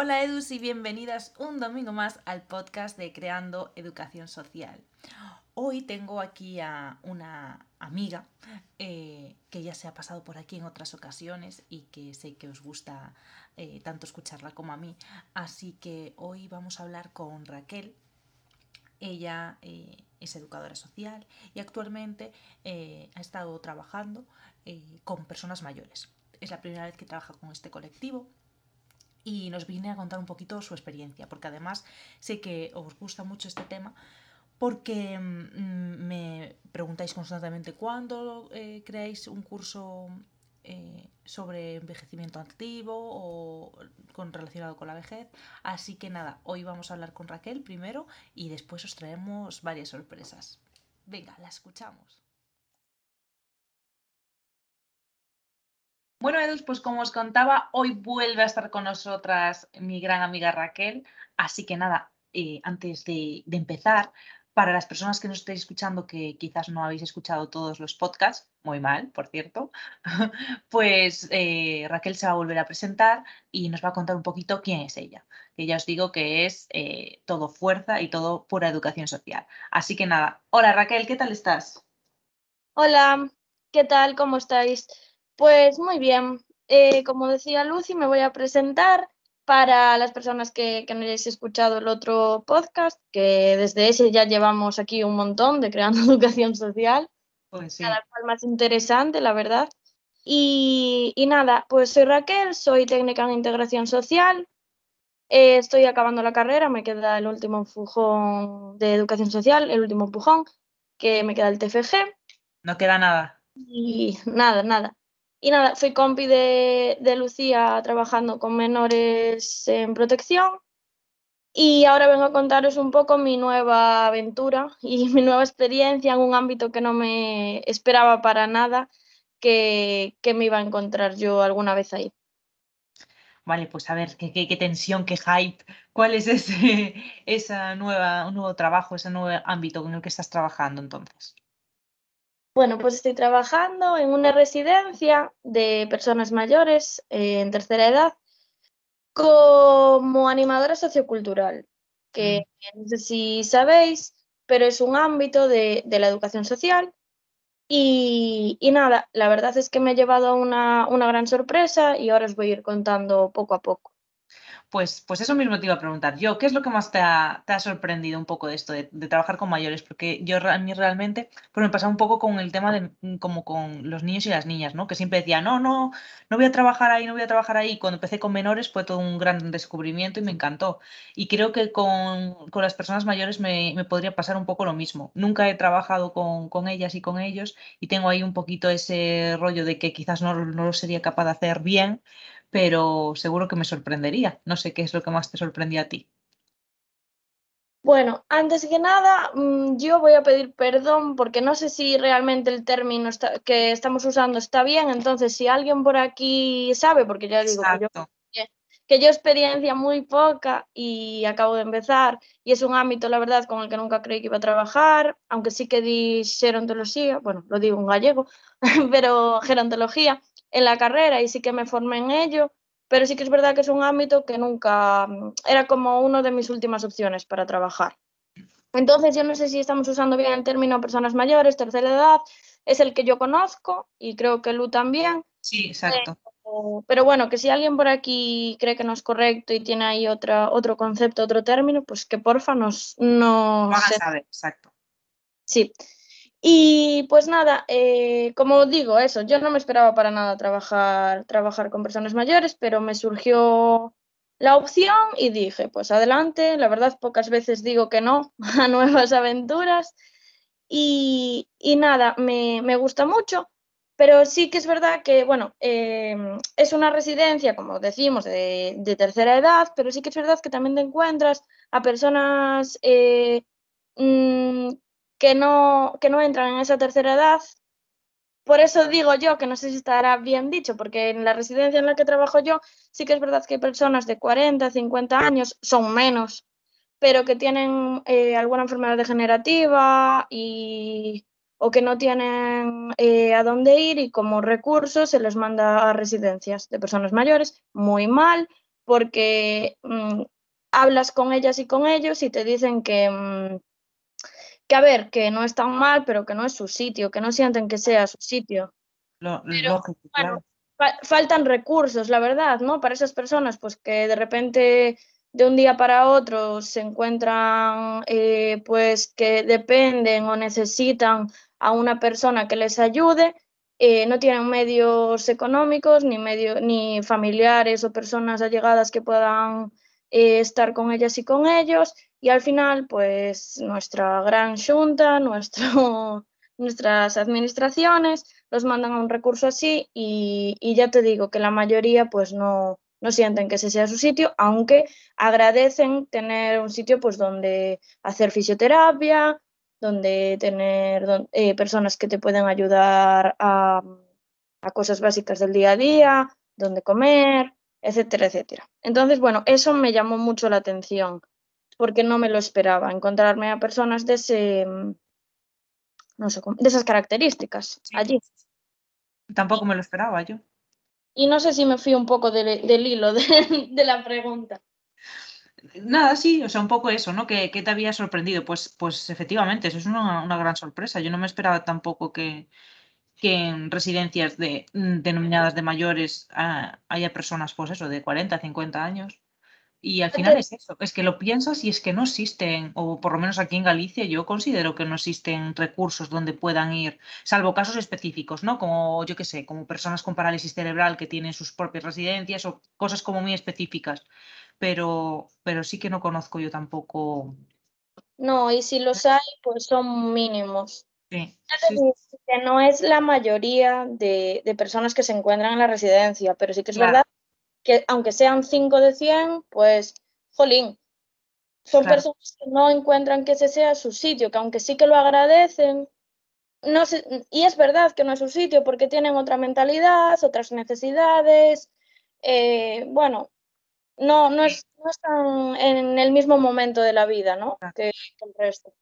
Hola Edus y bienvenidas un domingo más al podcast de Creando Educación Social. Hoy tengo aquí a una amiga eh, que ya se ha pasado por aquí en otras ocasiones y que sé que os gusta eh, tanto escucharla como a mí. Así que hoy vamos a hablar con Raquel. Ella eh, es educadora social y actualmente ha estado trabajando con personas mayores. Es la primera vez que trabaja con este colectivo y nos viene a contar un poquito su experiencia, porque además sé que os gusta mucho este tema porque mm, me preguntáis constantemente cuándo eh, creáis un curso eh, sobre envejecimiento activo o con, relacionado con la vejez. Así que nada, hoy vamos a hablar con Raquel primero y después os traemos varias sorpresas. Venga, la escuchamos. Bueno, Edus, pues como os contaba, hoy vuelve a estar con nosotras mi gran amiga Raquel. Así que nada, eh, antes de, empezar, para las personas que nos estéis escuchando, que quizás no habéis escuchado todos los podcasts, muy mal, por cierto, pues eh, Raquel se va a volver a presentar y nos va a contar un poquito quién es ella. Que ya os digo que es eh, todo fuerza y todo pura educación social. Así que nada, hola Raquel, ¿qué tal estás? Hola, ¿qué tal? ¿Cómo estáis? Pues muy bien. Eh, como decía Lucy, me voy a presentar para las personas que, no hayáis escuchado el otro podcast, que desde ese ya llevamos aquí un montón de creando educación social. Pues Cada cual más interesante, la verdad. Y, nada, pues soy Raquel, soy técnica en integración social. Eh, estoy acabando la carrera, me queda el último empujón de educación social, el último empujón, que me queda el TFG. No queda nada. Y nada, nada. Y nada, fui compi de, Lucía trabajando con menores en protección. Y ahora vengo a contaros un poco mi nueva aventura y mi nueva experiencia en un ámbito que no me esperaba para nada que, me iba a encontrar yo alguna vez ahí. Vale, pues a ver, qué, qué, tensión, qué hype. ¿Cuál es ese esa nueva, un nuevo trabajo, ese nuevo ámbito en el que estás trabajando entonces? Bueno, pues estoy trabajando en una residencia de personas mayores eh, en tercera edad como animadora sociocultural, que mm. no sé si sabéis, pero es un ámbito de, la educación social. Y, nada, la verdad es que me he llevado una, una gran sorpresa y ahora os voy a ir contando poco a poco. Pues, pues eso mismo te iba a preguntar yo, ¿qué es lo que más te ha, sorprendido un poco de esto, de, trabajar con mayores? Porque yo a mí realmente, pues me pasaba un poco con el tema de mm, como con los niños y las niñas, ¿no? Que siempre decía, no, no, no voy a trabajar ahí, no voy a trabajar ahí. Cuando empecé con menores fue todo un gran descubrimiento y me encantó. Y creo que con, las personas mayores me, podría pasar un poco lo mismo. Nunca he trabajado con, ellas y con ellos y tengo ahí un poquito ese rollo de que quizás no, no lo sería capaz de hacer bien, pero seguro que me sorprendería. No sé qué es lo que más te sorprendía a ti. Bueno, antes que nada, mm, yo voy a pedir perdón porque no sé si realmente el término que estamos usando está bien. Entonces, si alguien por aquí sabe, porque ya digo que yo, que yo experiencia muy poca y acabo de empezar, y es un ámbito, la verdad, con el que nunca creí que iba a trabajar, aunque sí que di gerontología, bueno, lo digo en gallego, pero gerontología, en la carrera y sí que me formé en ello, pero sí que es verdad que es un ámbito que nunca mm, era como una de mis últimas opciones para trabajar. Entonces, yo no sé si estamos usando bien el término personas mayores, tercera edad, es el que yo conozco y creo que Lu también. Sí, exacto. pero bueno, que si alguien por aquí cree que no es correcto y tiene ahí otra, otro concepto, otro término, pues que porfa nos... nos saber, exacto. Sí. Y pues nada, eh, como digo, eso, yo no me esperaba para nada trabajar, trabajar con personas mayores, pero me surgió la opción y dije, pues adelante, la verdad pocas veces digo que no a nuevas aventuras. Y, nada, me, gusta mucho, pero sí que es verdad que, bueno, em, es una residencia, como decimos, de, tercera edad, pero sí que es verdad que también te encuentras a personas eh, mm, que no, que no entran en esa tercera edad. Por eso digo yo, que no sé si estará bien dicho, porque en la residencia en la que trabajo yo, sí que es verdad que hay personas de 40, 50 años, son menos, pero que tienen eh, alguna enfermedad degenerativa y, o que no tienen eh, a dónde ir y como recurso se les manda a residencias de personas mayores, muy mal, porque mm, hablas con ellas y con ellos y te dicen que, mm, que, a ver, que no es tan mal, pero que no es su sitio, que no sienten que sea su sitio. Lo, faltan recursos, la verdad, ¿no? Para esas personas, pues que de repente de un día para otro se encuentran, eh, pues que dependen o necesitan a una persona que les ayude, eh, no tienen medios económicos ni, medio, ni familiares o personas allegadas que puedan eh, estar con ellas y con ellos y al final pues nuestra gran junta, nuestras administraciones los mandan a un recurso así y, y, ya te digo que la mayoría pues no, no sienten que ese sea su sitio, aunque agradecen tener un sitio pues donde hacer fisioterapia, donde tener eh, personas que te pueden ayudar a, a cosas básicas del día a día, donde comer, etcétera, etcétera. Entonces, bueno, eso me llamó mucho la atención porque no me lo esperaba, encontrarme a personas de ese, no sé, de esas características allí. Tampoco me lo esperaba yo. Y no sé si me fui un poco del hilo de, de, la pregunta. Nada, sí, o sea, un poco eso, ¿no? ¿Qué, te había sorprendido? Pues, pues efectivamente, eso es una, una, gran sorpresa. Yo no me esperaba tampoco que, que en residencias de, denominadas de mayores ah, haya personas, pues eso, de 40, 50 años. Y al final es eso, es que lo piensas y es que no existen, o por lo menos aquí en Galicia yo considero que no existen recursos donde puedan ir, salvo casos específicos, ¿no? Como yo qué sé, como personas con parálisis cerebral que tienen sus propias residencias o cosas como muy específicas, pero, pero sí que no conozco yo tampoco. No, y si los hay, pues son mínimos. Sí, Que no es la mayoría de, de, personas que se encuentran en la residencia, pero sí que es verdad que aunque sean 5 de 100, pues, jolín, son personas que no encuentran que ese sea su sitio, que aunque sí que lo agradecen, no y es verdad que no es su sitio porque tienen otra mentalidad, otras necesidades, eh, bueno, no, no, es, no están en el mismo momento de la vida, ¿no? Que, que el resto.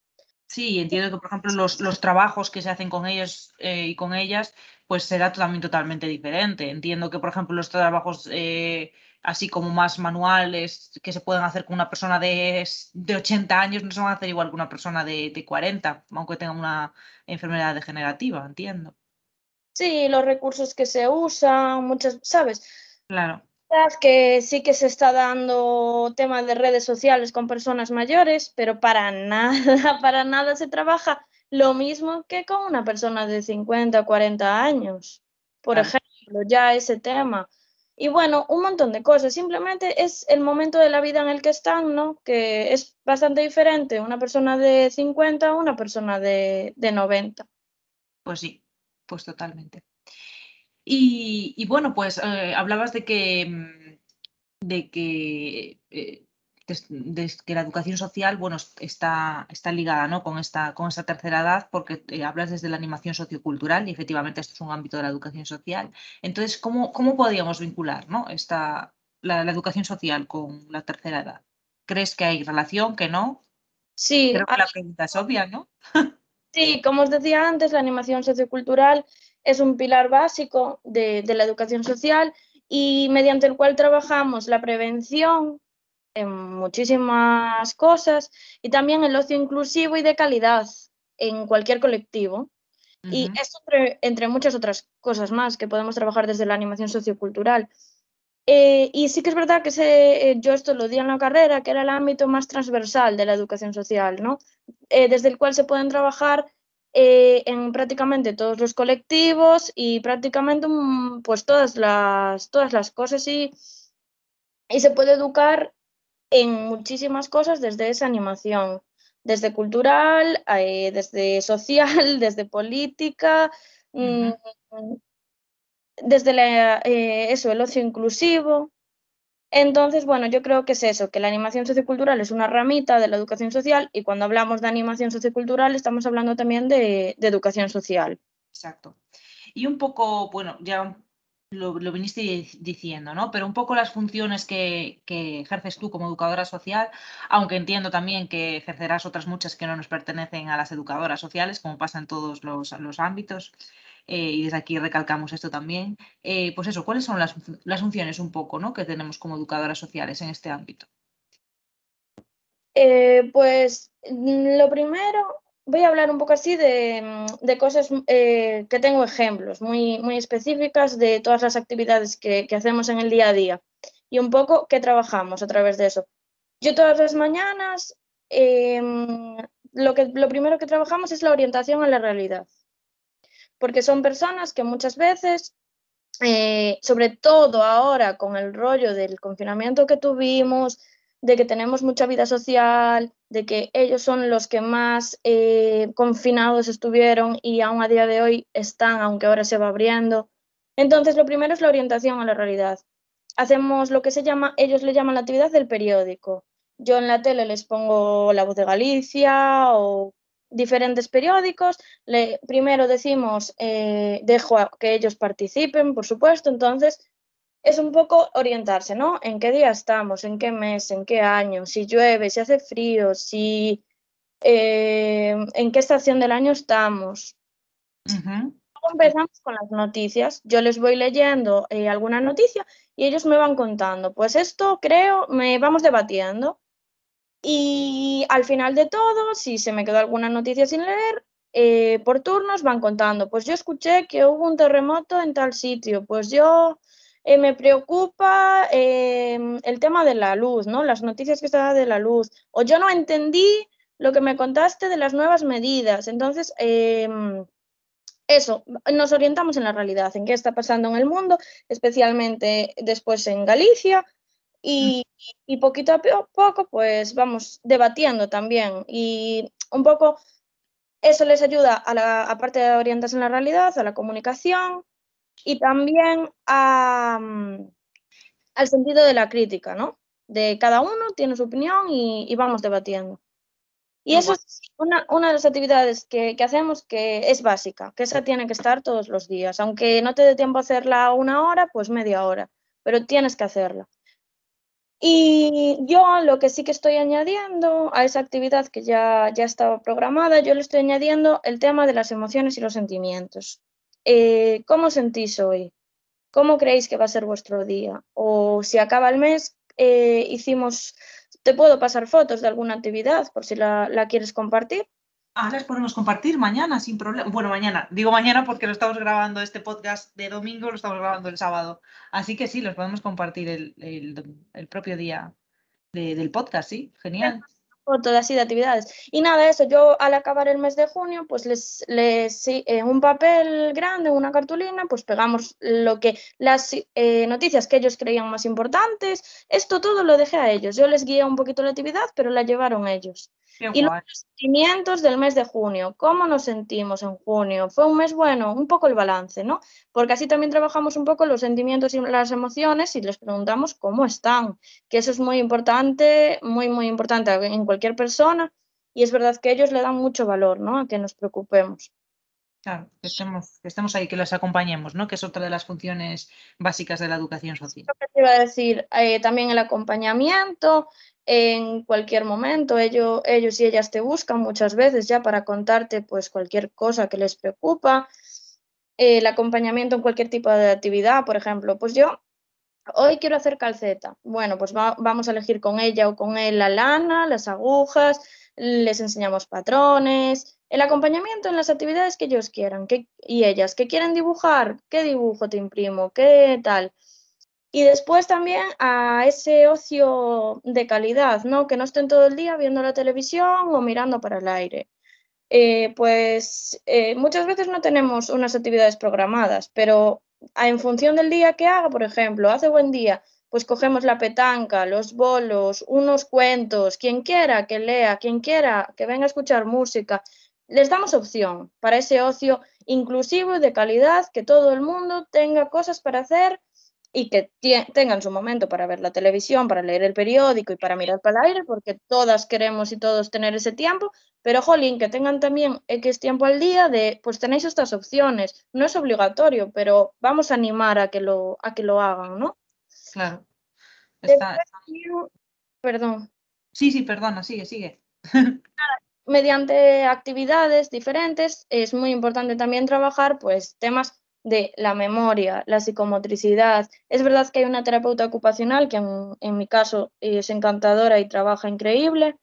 Sí, entiendo que, por ejemplo, los, los trabajos que se hacen con ellos eh, y con ellas, pues será también totalmente diferente. Entiendo que, por ejemplo, los trabajos eh, así como más manuales que se pueden hacer con una persona de, de 80 años no se van a hacer igual que una persona de, de 40, aunque tenga una enfermedad degenerativa, entiendo. Sí, los recursos que se usan, muchas, ¿sabes? Claro que sí que se está dando temas de redes sociales con personas mayores, pero para nada, para nada se trabaja lo mismo que con una persona de 50 o 40 años, por ejemplo, ya ese tema. Y bueno, un montón de cosas. Simplemente es el momento de la vida en el que están, ¿no? Que es bastante diferente una persona de 50 a una persona de, de 90. Pues sí, pues totalmente. Y, bueno, pues eh, hablabas de que, mm, de que, eh, que la educación social bueno, está, está ligada ¿no? con, esta, con esta tercera edad porque eh, hablas desde la animación sociocultural y efectivamente esto es un ámbito de la educación social. Entonces, ¿cómo, cómo podríamos vincular ¿no? esta, la, educación social con la tercera edad? ¿Crees que hay relación, que no? Sí. Creo que la pregunta es obvia, ¿no? Sí, como os decía antes, la animación sociocultural es un pilar básico de, la educación social y mediante el cual trabajamos la prevención en muchísimas cosas y también el ocio inclusivo y de calidad en cualquier colectivo. Y esto entre, muchas otras cosas más que podemos trabajar desde la animación sociocultural. Eh, y sí que es verdad que se, eh, yo esto lo di en la carrera, que era el ámbito más transversal de la educación social, ¿no? Eh, desde el cual se pueden trabajar eh, en prácticamente todos los colectivos y prácticamente mm, pues todas las, todas las cosas y, y se puede educar en muchísimas cosas desde esa animación, desde cultural, eh, desde social, desde política, mm, desde la, eh, eso, el ocio inclusivo. Entonces, bueno, yo creo que es eso, que la animación sociocultural es una ramita de la educación social y cuando hablamos de animación sociocultural estamos hablando también de, educación social. Exacto. Y un poco, bueno, ya lo, viniste diciendo, ¿no? Pero un poco las funciones que, ejerces tú como educadora social, aunque entiendo también que ejercerás otras muchas que no nos pertenecen a las educadoras sociales, como pasa en todos los, ámbitos. Eh, y desde aquí recalcamos esto también. Eh, pues eso, ¿cuáles son las, las, funciones un poco ¿no? que tenemos como educadoras sociales en este ámbito? pues mm, lo primero, voy a hablar un poco así de, mm, cosas que tengo ejemplos muy, muy específicas de todas las actividades que, que hacemos en el día a día y un poco qué trabajamos a través de eso. Yo todas las mañanas em, lo, que, lo primero que trabajamos es la orientación a la realidad, porque son personas que muchas veces, eh, sobre todo ahora con el rollo del confinamiento que tuvimos, de que tenemos mucha vida social, de que ellos son los que más eh, confinados estuvieron y aún a día de hoy están, aunque ahora se va abriendo. Entonces, lo primero es la orientación a la realidad hacemos lo que se llama, ellos le llaman la actividad del periódico. Yo en la tele les pongo La Voz de Galicia o diferentes periódicos. Le, primero decimos, eh, dejo a que ellos participen, por supuesto, entonces es un poco orientarse, ¿no? En qué día estamos, en qué mes, en qué año, si llueve, si hace frío, si eh, en qué estación del año estamos empezamos con las noticias. Yo les voy leyendo eh, alguna noticia y ellos me van contando. Pues esto creo, me vamos debatiendo. Y al final de todo, si se me quedó alguna noticia sin leer, eh, por turnos van contando. Pues yo escuché que hubo un terremoto en tal sitio. Pues yo eh, me preocupa em, el tema de la luz, ¿no? Las noticias que se da de la luz. O yo no entendí lo que me contaste de las nuevas medidas. Entonces, em, eso, nos orientamos en la realidad, en qué está pasando en el mundo, especialmente después en Galicia, y, poquito a poco pues vamos debatiendo también y un poco eso les ayuda a la aparte de orientarse en la realidad, a la comunicación y también a, mm, al sentido de la crítica, ¿no? De cada uno tiene su opinión y vamos debatiendo. Y eso es una, una, de las actividades que, que, hacemos que es básica, que esa tiene que estar todos los días. Aunque no te dé tiempo a hacerla una hora, pues media hora, pero tienes que hacerla. Y yo lo que sí que estoy añadiendo a esa actividad que ya, ya estaba programada, yo le estoy añadiendo el tema de las emociones y los sentimientos. Eh, ¿Cómo sentís hoy? ¿Cómo creéis que va a ser vuestro día? O si acaba el mes, eh, hicimos te puedo pasar fotos de alguna actividad por si la, quieres compartir. Ah, las podemos compartir mañana sin problema. Bueno, mañana, digo mañana porque lo estamos grabando este podcast de domingo, lo estamos grabando el sábado. Así que sí, los podemos compartir el, propio día del podcast, sí, genial fotos así de actividades. Y nada, eso, yo al acabar el mes de junio, pues les, les en un papel grande, una cartulina, pues pegamos lo que, las eh, noticias que ellos creían más importantes, esto todo lo dejé a ellos. Yo les guié un poquito la actividad, pero la llevaron ellos y los sentimientos del mes de junio, ¿cómo nos sentimos en junio? ¿Fue un mes bueno? Un poco el balance, ¿no? Porque así también trabajamos un poco los sentimientos y las emociones y les preguntamos cómo están, que eso es muy importante, muy, muy importante en cualquier persona y es verdad que ellos le dan mucho valor, ¿no? A que nos preocupemos. Claro, que estemos, ahí, que los acompañemos, ¿no? Que es otra de las funciones básicas de la educación social. te iba a decir, eh, también el acompañamiento, en cualquier momento. Ellos, ellos y ellas te buscan muchas veces ya para contarte pues cualquier cosa que les preocupa. El acompañamiento en cualquier tipo de actividad, por ejemplo, pues yo hoy quiero hacer calceta. Bueno, pues vamos a elegir con ella o con él la lana, las agujas, les enseñamos patrones, el acompañamiento en las actividades que ellos quieran y ellas, que quieren dibujar, qué dibujo te imprimo, qué tal. Y después también a ese ocio de calidad, ¿no? Que no estén todo el día viendo la televisión o mirando para el aire. Eh, pues eh, muchas veces no tenemos unas actividades programadas, pero en función del día que haga, por ejemplo, hace buen día, pues cogemos la petanca, los bolos, unos cuentos, quien quiera que lea, quien quiera que venga a escuchar música, les damos opción para ese ocio inclusivo y de calidad, que todo el mundo tenga cosas para hacer y que tengan su momento para ver la televisión, para leer el periódico y para mirar para el aire, porque todas queremos y todos tener ese tiempo, pero jolín, que tengan también X tiempo al día de, pues tenéis estas opciones, no es obligatorio, pero vamos a animar a que lo, a que lo hagan, ¿no? Claro. Perdón. Sí, sí, perdona, sigue, sigue. Mediante actividades diferentes es muy importante también trabajar pues temas de la memoria, la psicomotricidad. Es verdad que hay una terapeuta ocupacional que en, mi caso es encantadora y trabaja increíble,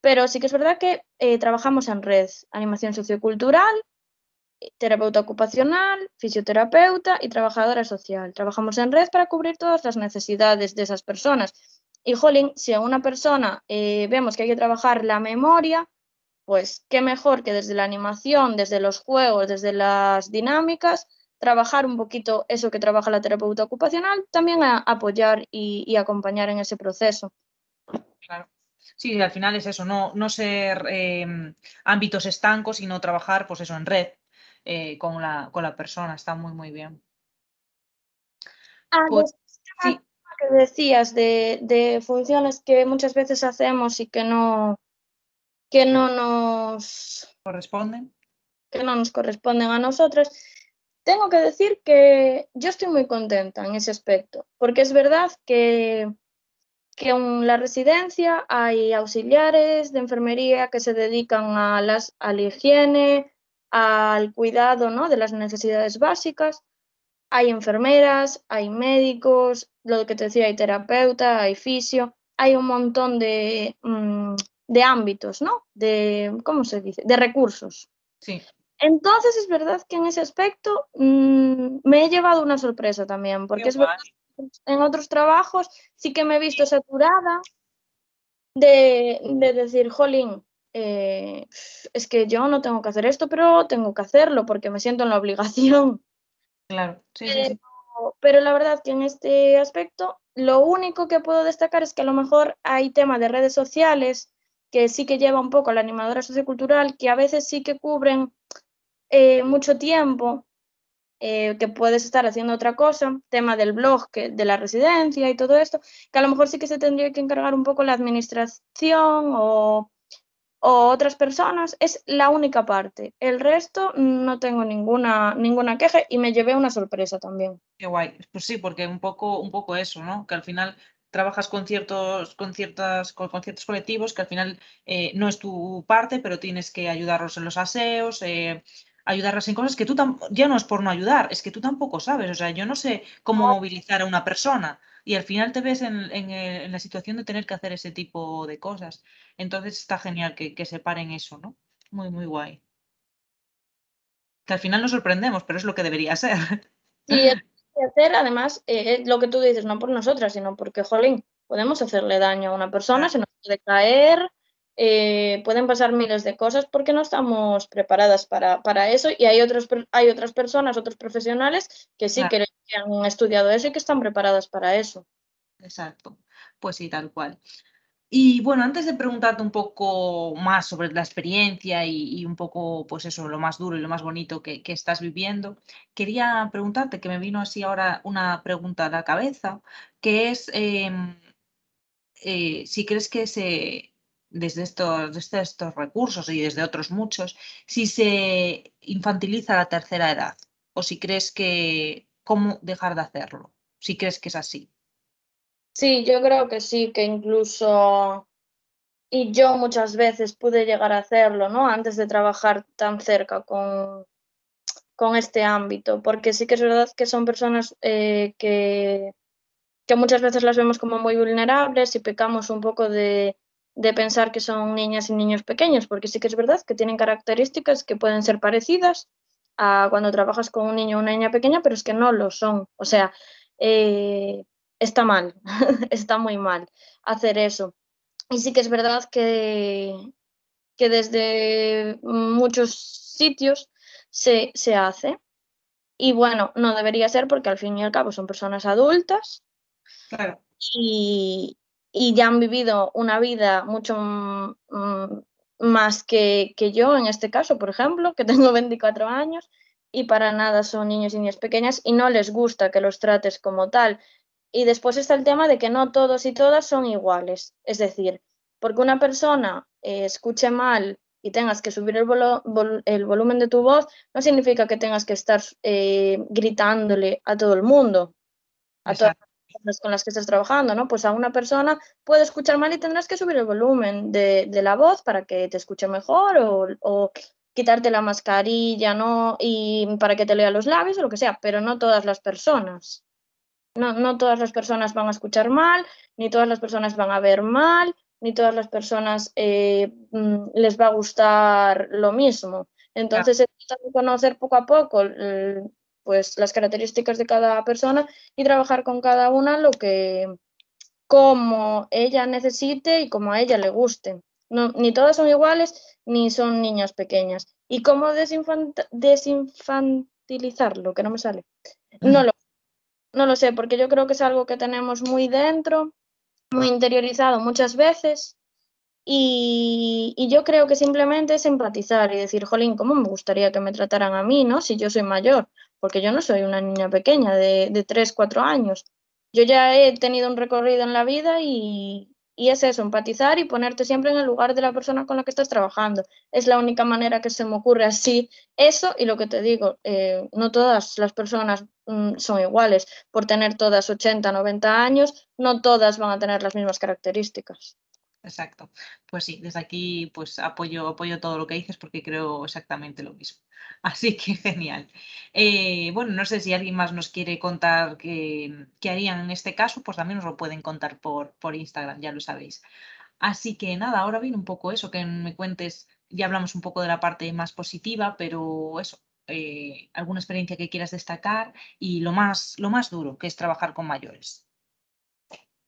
pero sí que es verdad que eh, trabajamos en red, animación sociocultural, terapeuta ocupacional, fisioterapeuta y trabajadora social. Trabajamos en red para cubrir todas las necesidades de esas personas. Y, jolín, si a una persona eh, vemos que hay que trabajar la memoria, pues qué mejor que desde la animación, desde los juegos, desde las dinámicas, trabajar un poquito eso que trabaja la terapeuta ocupacional, también a apoyar y, acompañar en ese proceso. Claro. Sí, al final es eso, no, no ser em, ámbitos estancos, sino trabajar, pues eso, en red eh, con, la, con la persona. Está muy, muy bien. Ah, pues, sí. que decías de, de, funciones que muchas veces hacemos y que no, que no nos corresponden. Que no nos corresponden a nosotros tengo que decir que yo estoy muy contenta en ese aspecto, porque es verdad que, que en la residencia hay auxiliares de enfermería que se dedican a, las, a la higiene, al cuidado ¿no? de las necesidades básicas. Hay enfermeras, hay médicos, lo que te decía, hay terapeuta, hay fisio, hay un montón de, mm, de ámbitos, ¿no? De, ¿cómo se dice? De recursos. Sí. Entonces es verdad que en ese aspecto mm, me he llevado una sorpresa también, porque es verdad que en otros trabajos sí que me he visto saturada de, decir, jolín, eh, es que yo no tengo que hacer esto, pero tengo que hacerlo porque me siento en la obligación. Claro, sí, pero, sí, pero la verdad que en este aspecto lo único que puedo destacar es que a lo mejor hay tema de redes sociales que sí que lleva un poco la animadora sociocultural, que a veces sí que cubren eh, mucho tiempo, eh, que puedes estar haciendo otra cosa, tema del blog, que, de la residencia y todo esto, que a lo mejor sí que se tendría que encargar un poco la administración o, otras personas, es la única parte. El resto no tengo ninguna, ninguna queja y me llevé una sorpresa también. Qué guay. Pues sí, porque un poco, un poco eso, ¿no? Que al final trabajas con ciertos, con ciertas, con, ciertos colectivos que al final eh, no es tu parte, pero tienes que ayudarlos en los aseos, ayudarlas en cosas que tú ya no es por no ayudar, es que tú tampoco sabes. O sea, yo no sé cómo movilizar a una persona y al final te ves en, la situación de tener que hacer ese tipo de cosas. Entonces está genial que, que separen eso, ¿no? Muy, muy guay. Que al final nos sorprendemos, pero es lo que debería ser. Sí, es hacer, además, eh, lo que tú dices, no por nosotras, sino porque, jolín, podemos hacerle daño a una persona, se nos puede caer, eh, pueden pasar miles de cosas porque no estamos preparadas para, para eso y hay, otros, hay otras personas, otros profesionales que sí que han estudiado eso y que están preparadas para eso. Exacto, pues sí, tal cual. Y bueno, antes de preguntarte un poco más sobre la experiencia y, un poco, pues eso, lo más duro y lo más bonito que, estás viviendo, quería preguntarte, que me vino así ahora una pregunta a la cabeza, que es em, eh, si crees que se, desde estos, desde estos recursos y desde otros muchos, si se infantiliza la tercera edad o si crees que cómo dejar de hacerlo, si crees que es así. Sí, yo creo que sí, que incluso y yo muchas veces pude llegar a hacerlo, ¿no? Antes de trabajar tan cerca con, con este ámbito, porque sí que es verdad que son personas eh, que, que muchas veces las vemos como muy vulnerables y pecamos un poco de, de pensar que son niñas y niños pequeños, porque sí que es verdad que tienen características que pueden ser parecidas a cuando trabajas con un niño o una niña pequeña, pero es que no lo son. O sea, eh, está mal, está muy mal hacer eso. Y sí que es verdad que, que desde muchos sitios se, se hace. Y bueno, no debería ser porque al fin y al cabo son personas adultas. Claro. Y, y ya han vivido una vida mucho mm, más que, que, yo, en este caso, por ejemplo, que tengo 24 años y para nada son niños y niñas pequeñas y no les gusta que los trates como tal. Y después está el tema de que no todos y todas son iguales. Es decir, porque una persona eh, escuche mal y tengas que subir el, el, volumen de tu voz, no significa que tengas que estar eh, gritándole a todo el mundo, a todas las con las que estés trabajando, ¿no? Pues a una persona puede escuchar mal y tendrás que subir el volumen de, la voz para que te escuche mejor o, o, quitarte la mascarilla, ¿no? Y para que te lea los labios o lo que sea, pero no todas las personas. No, no todas las personas van a escuchar mal, ni todas las personas van a ver mal, ni todas las personas eh, mm, les va a gustar lo mismo. Entonces, claro. conocer poco a poco pues, las características de cada persona y trabajar con cada una lo que como ella necesite y como a ella le guste. No, ni todas son iguales, ni son niñas pequeñas. ¿Y cómo desinfant desinfantilizarlo? Que no me sale. No lo, no lo sé, porque yo creo que es algo que tenemos muy dentro muy interiorizado muchas veces y, yo creo que simplemente es empatizar y decir, jolín, ¿cómo me gustaría que me trataran a mí, no? Si yo soy mayor, porque yo no soy una niña pequeña de, de 3, 4 años. Yo ya he tenido un recorrido en la vida y, es eso, empatizar y ponerte siempre en el lugar de la persona con la que estás trabajando. Es la única manera que se me ocurre así. Eso y lo que te digo, eh, no todas las personas son iguales. Por tener todas 80, 90 años, no todas van a tener las mismas características. Exacto. Pues sí, desde aquí pues apoyo, apoyo todo lo que dices porque creo exactamente lo mismo. Así que genial. Eh, bueno, no sé si alguien más nos quiere contar qué, harían en este caso, pues también nos lo pueden contar por, por Instagram, ya lo sabéis. Así que nada, ahora viene un poco eso, que me cuentes, ya hablamos un poco de la parte más positiva, pero eso, eh, alguna experiencia que quieras destacar y lo más, lo más duro, que es trabajar con mayores.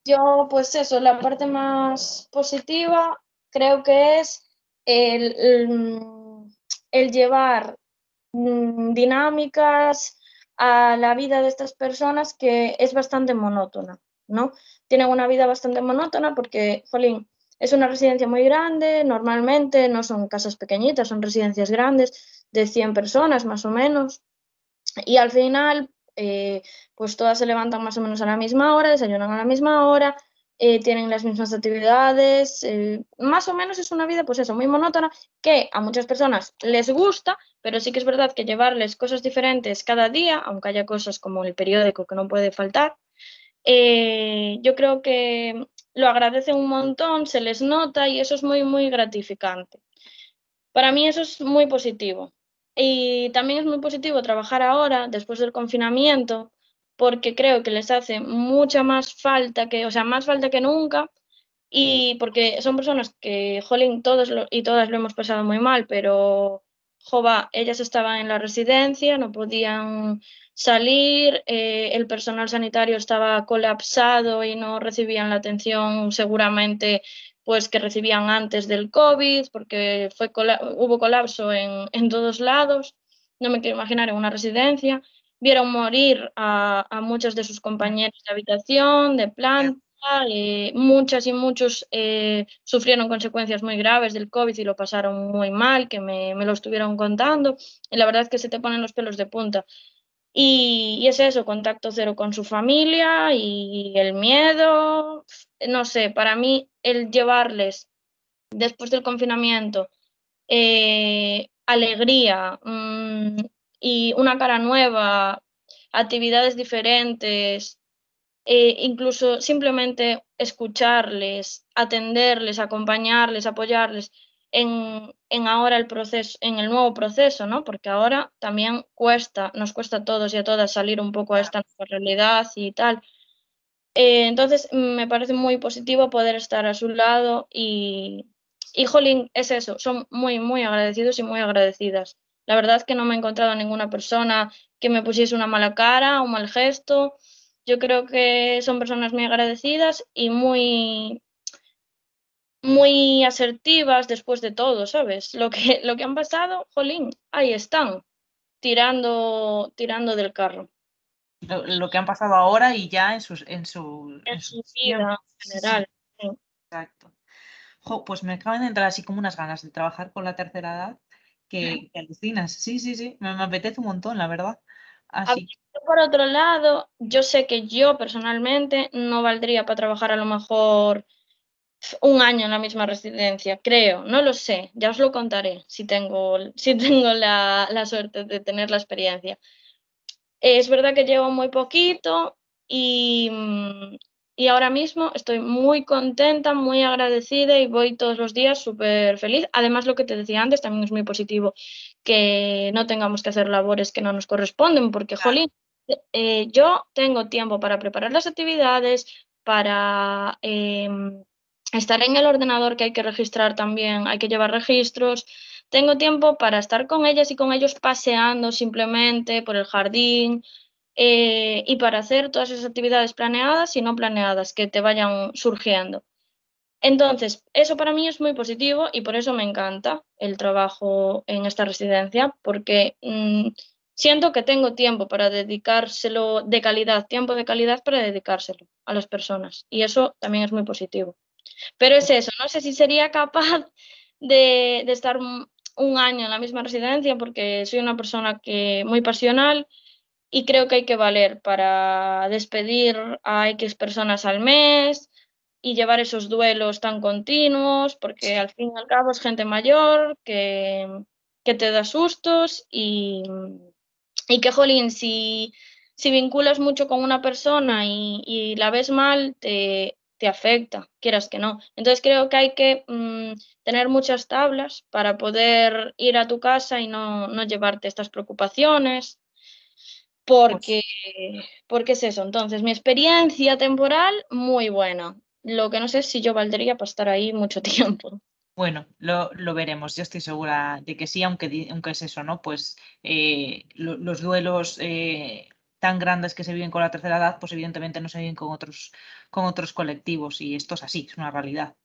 Yo, pues eso, la parte más positiva creo que es el, el llevar Mm, dinámicas a la vida de estas personas que es bastante monótona, ¿no? Tienen una vida bastante monótona porque, jolín, es una residencia muy grande, normalmente no son casas pequeñitas, son residencias grandes de 100 personas más o menos, y al final, eh, pues todas se levantan más o menos a la misma hora, desayunan a la misma hora, eh, tienen las mismas actividades, eh, más o menos es una vida, pues eso, muy monótona, que a muchas personas les gusta, pero sí que es verdad que llevarles cosas diferentes cada día, aunque haya cosas como el periódico que no puede faltar, yo creo que lo agradecen un montón, se les nota y eso es muy, muy gratificante. Para mí eso es muy positivo. Y también es muy positivo trabajar ahora, después del confinamiento, porque creo que les hace mucha más falta que, o sea, más falta que nunca, y porque son personas que, jolín, todos y todas lo hemos pasado muy mal, pero, jova, ellas estaban en la residencia, no podían salir, eh, el personal sanitario estaba colapsado y no recibían la atención seguramente pues que recibían antes del COVID, porque fue hubo colapso en, en todos lados, no me quiero imaginar en una residencia, vieron morir a, a muchos de sus compañeros de habitación, de planta, eh, muchas y muchos eh, sufrieron consecuencias muy graves del COVID y lo pasaron muy mal, que me, me, lo estuvieron contando, y la verdad es que se te ponen los pelos de punta. Y, es eso, contacto cero con su familia y el miedo, no sé, para mí el llevarles después del confinamiento eh, alegría, mmm, y una cara nueva, actividades diferentes, eh, incluso simplemente escucharles, atenderles, acompañarles, apoyarles en, en, ahora el proceso, en el nuevo proceso, ¿no? Porque ahora también cuesta, nos cuesta a todos y a todas salir un poco a esta realidad y tal. Eh, entonces, me parece muy positivo poder estar a su lado y, y, jolín, es eso, son muy, muy agradecidos y muy agradecidas. La verdad es que no me he encontrado ninguna persona que me pusiese una mala cara, un mal gesto. Yo creo que son personas muy agradecidas y muy muy asertivas después de todo, ¿sabes? Lo que, lo que han pasado, jolín, ahí están, tirando, tirando del carro. Lo, que han pasado ahora y ya en, sus, en su, en, su vida en general. Exacto. pues me acaban de entrar así como unas ganas de trabajar con la tercera edad que, alucinas. Sí, sí, sí, me, apetece un montón, la verdad. Así. Por otro lado, yo sé que yo personalmente no valdría para trabajar a lo mejor un año en la misma residencia, creo, no lo sé, ya os lo contaré si tengo, si tengo la, la suerte de tener la experiencia. Es verdad que llevo muy poquito y, mm, y ahora mismo estoy muy contenta, muy agradecida y voy todos los días súper feliz. Además, lo que te decía antes también es muy positivo, que no tengamos que hacer labores que no nos corresponden, porque, jolín, eh, yo tengo tiempo para preparar las actividades, para em, estar en el ordenador que hay que registrar también, hay que llevar registros. Tengo tiempo para estar con ellas y con ellos paseando simplemente por el jardín, eh, y para hacer todas esas actividades planeadas y no planeadas que te vayan surgiendo. Entonces, eso para mí es muy positivo y por eso me encanta el trabajo en esta residencia, porque mm, siento que tengo tiempo para dedicárselo de calidad, tiempo de calidad para dedicárselo a las personas y eso también es muy positivo. Pero es eso, no sé si sería capaz de, de estar un año en la misma residencia porque soy una persona que muy pasional y creo que hay que valer para despedir a X personas al mes y llevar esos duelos tan continuos, porque al fin y al cabo es gente mayor que, que te da sustos y, y que, jolín, si, si vinculas mucho con una persona y, y la ves mal, te, te, afecta, quieras que no. Entonces creo que hay que mmm, tener muchas tablas para poder ir a tu casa y no, no llevarte estas preocupaciones porque, porque es eso. Entonces, mi experiencia temporal, muy buena. Lo que no sé es si yo valdría para estar ahí mucho tiempo. Bueno, lo, lo, veremos. Yo estoy segura de que sí, aunque, aunque es eso, ¿no? Pues eh, lo, los duelos eh, tan grandes que se viven con la tercera edad, pues evidentemente no se viven con otros, con otros colectivos y esto es así, es una realidad.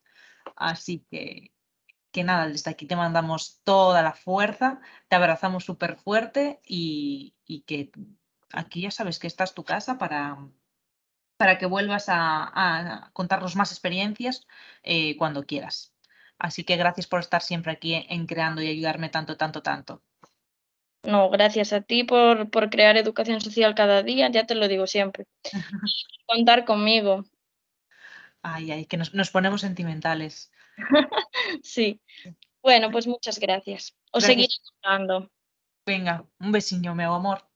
Así que, que nada, desde aquí te mandamos toda la fuerza, te abrazamos súper fuerte y, y que aquí ya sabes que esta es tu casa para, para que vuelvas a, a contarnos más experiencias eh, cuando quieras. Así que gracias por estar siempre aquí en creando y ayudarme tanto, tanto, tanto. No, gracias a ti por, por crear educación social cada día, ya te lo digo siempre. Contar conmigo. Ay, ay, que nos, nos ponemos sentimentales. sí. Bueno, pues muchas gracias. Os seguiré contando. Venga, un besiño, mi amor.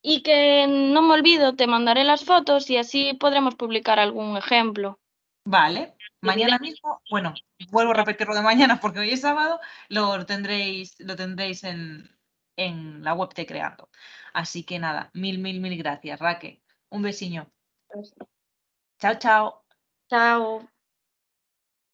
Y que no me olvido, te mandaré las fotos y así podremos publicar algún ejemplo. Vale, mañana mismo, bueno, vuelvo a repetirlo de mañana porque hoy es sábado, lo tendréis, lo tendréis en, en la web de Creando. Así que nada, mil, mil, mil gracias, Raque. Un besiño. Chao, chao. Chao.